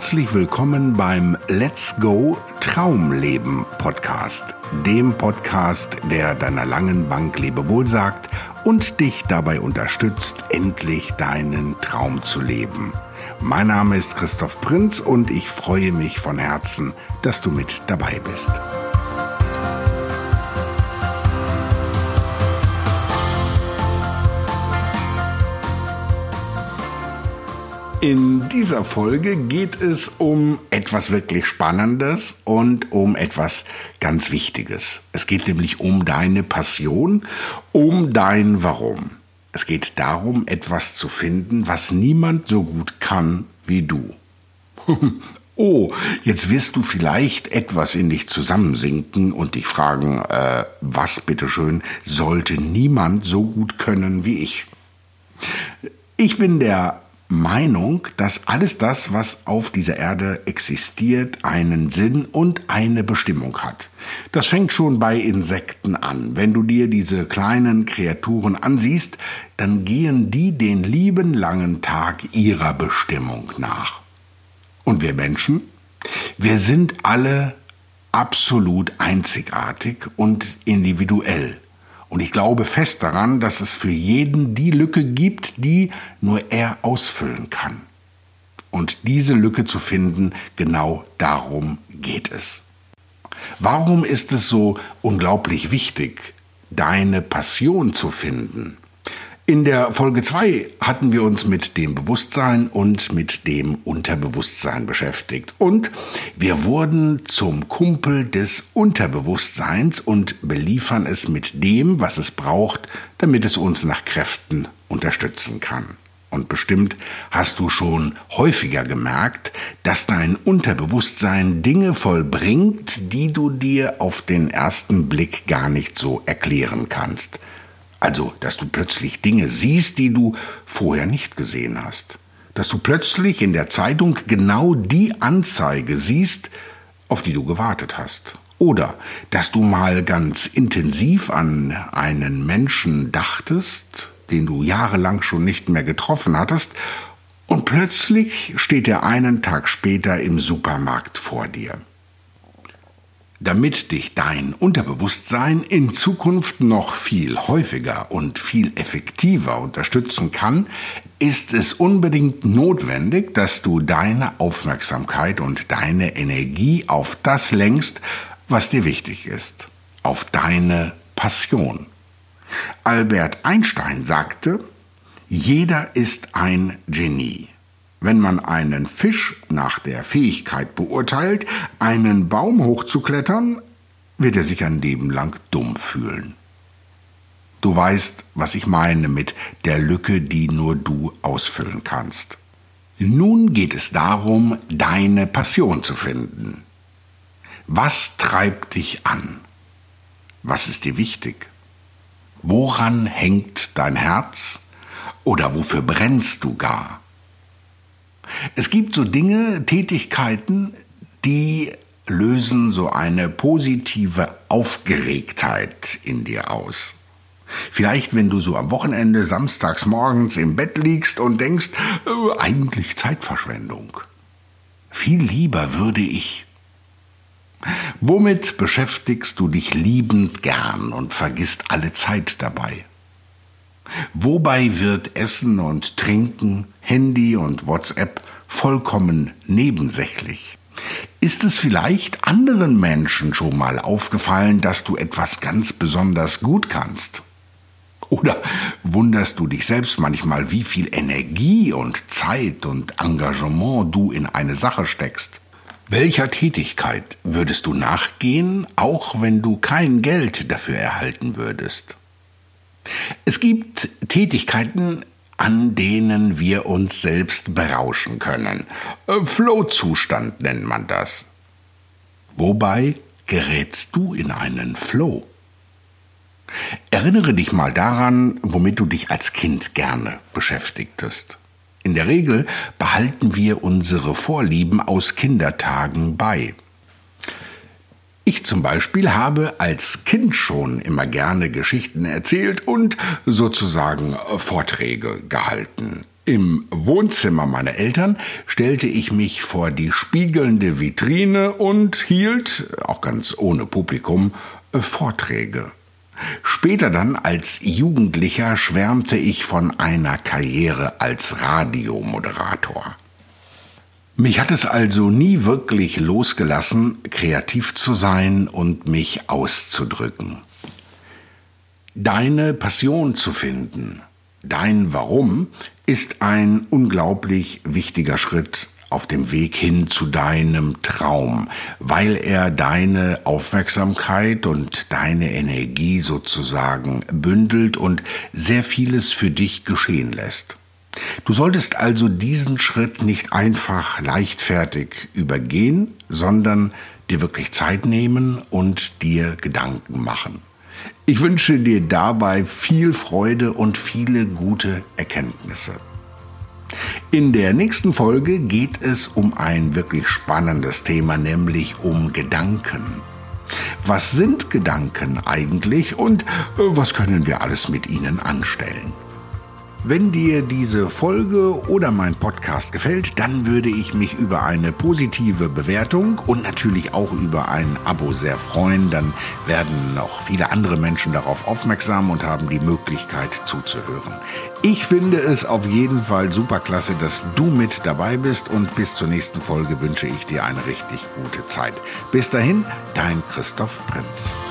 Herzlich willkommen beim Let's Go Traumleben Podcast, dem Podcast, der deiner langen Bank Lebewohl sagt und dich dabei unterstützt, endlich deinen Traum zu leben. Mein Name ist Christoph Prinz und ich freue mich von Herzen, dass du mit dabei bist. In dieser Folge geht es um etwas wirklich Spannendes und um etwas ganz Wichtiges. Es geht nämlich um deine Passion, um dein Warum. Es geht darum, etwas zu finden, was niemand so gut kann wie du. oh, jetzt wirst du vielleicht etwas in dich zusammensinken und dich fragen, äh, was bitteschön sollte niemand so gut können wie ich? Ich bin der Meinung, dass alles das, was auf dieser Erde existiert, einen Sinn und eine Bestimmung hat. Das fängt schon bei Insekten an. Wenn du dir diese kleinen Kreaturen ansiehst, dann gehen die den lieben langen Tag ihrer Bestimmung nach. Und wir Menschen? Wir sind alle absolut einzigartig und individuell. Und ich glaube fest daran, dass es für jeden die Lücke gibt, die nur er ausfüllen kann. Und diese Lücke zu finden, genau darum geht es. Warum ist es so unglaublich wichtig, deine Passion zu finden? In der Folge 2 hatten wir uns mit dem Bewusstsein und mit dem Unterbewusstsein beschäftigt. Und wir wurden zum Kumpel des Unterbewusstseins und beliefern es mit dem, was es braucht, damit es uns nach Kräften unterstützen kann. Und bestimmt hast du schon häufiger gemerkt, dass dein Unterbewusstsein Dinge vollbringt, die du dir auf den ersten Blick gar nicht so erklären kannst. Also, dass du plötzlich Dinge siehst, die du vorher nicht gesehen hast. Dass du plötzlich in der Zeitung genau die Anzeige siehst, auf die du gewartet hast. Oder dass du mal ganz intensiv an einen Menschen dachtest, den du jahrelang schon nicht mehr getroffen hattest, und plötzlich steht er einen Tag später im Supermarkt vor dir. Damit dich dein Unterbewusstsein in Zukunft noch viel häufiger und viel effektiver unterstützen kann, ist es unbedingt notwendig, dass du deine Aufmerksamkeit und deine Energie auf das lenkst, was dir wichtig ist, auf deine Passion. Albert Einstein sagte, jeder ist ein Genie. Wenn man einen Fisch nach der Fähigkeit beurteilt, einen Baum hochzuklettern, wird er sich ein Leben lang dumm fühlen. Du weißt, was ich meine mit der Lücke, die nur du ausfüllen kannst. Nun geht es darum, deine Passion zu finden. Was treibt dich an? Was ist dir wichtig? Woran hängt dein Herz? Oder wofür brennst du gar? Es gibt so Dinge, Tätigkeiten, die lösen so eine positive Aufgeregtheit in dir aus. Vielleicht, wenn du so am Wochenende samstags morgens im Bett liegst und denkst, äh, eigentlich Zeitverschwendung. Viel lieber würde ich. Womit beschäftigst du dich liebend gern und vergisst alle Zeit dabei? Wobei wird Essen und Trinken, Handy und WhatsApp vollkommen nebensächlich? Ist es vielleicht anderen Menschen schon mal aufgefallen, dass du etwas ganz besonders gut kannst? Oder wunderst du dich selbst manchmal, wie viel Energie und Zeit und Engagement du in eine Sache steckst? Welcher Tätigkeit würdest du nachgehen, auch wenn du kein Geld dafür erhalten würdest? Es gibt Tätigkeiten, an denen wir uns selbst berauschen können. Äh, Flow-Zustand nennt man das. Wobei gerätst du in einen Flow? Erinnere dich mal daran, womit du dich als Kind gerne beschäftigtest. In der Regel behalten wir unsere Vorlieben aus Kindertagen bei. Ich zum Beispiel habe als Kind schon immer gerne Geschichten erzählt und sozusagen Vorträge gehalten. Im Wohnzimmer meiner Eltern stellte ich mich vor die spiegelnde Vitrine und hielt, auch ganz ohne Publikum, Vorträge. Später dann als Jugendlicher schwärmte ich von einer Karriere als Radiomoderator. Mich hat es also nie wirklich losgelassen, kreativ zu sein und mich auszudrücken. Deine Passion zu finden, dein Warum, ist ein unglaublich wichtiger Schritt auf dem Weg hin zu deinem Traum, weil er deine Aufmerksamkeit und deine Energie sozusagen bündelt und sehr vieles für dich geschehen lässt. Du solltest also diesen Schritt nicht einfach leichtfertig übergehen, sondern dir wirklich Zeit nehmen und dir Gedanken machen. Ich wünsche dir dabei viel Freude und viele gute Erkenntnisse. In der nächsten Folge geht es um ein wirklich spannendes Thema, nämlich um Gedanken. Was sind Gedanken eigentlich und äh, was können wir alles mit ihnen anstellen? Wenn dir diese Folge oder mein Podcast gefällt, dann würde ich mich über eine positive Bewertung und natürlich auch über ein Abo sehr freuen. Dann werden noch viele andere Menschen darauf aufmerksam und haben die Möglichkeit zuzuhören. Ich finde es auf jeden Fall super klasse, dass du mit dabei bist und bis zur nächsten Folge wünsche ich dir eine richtig gute Zeit. Bis dahin, dein Christoph Prinz.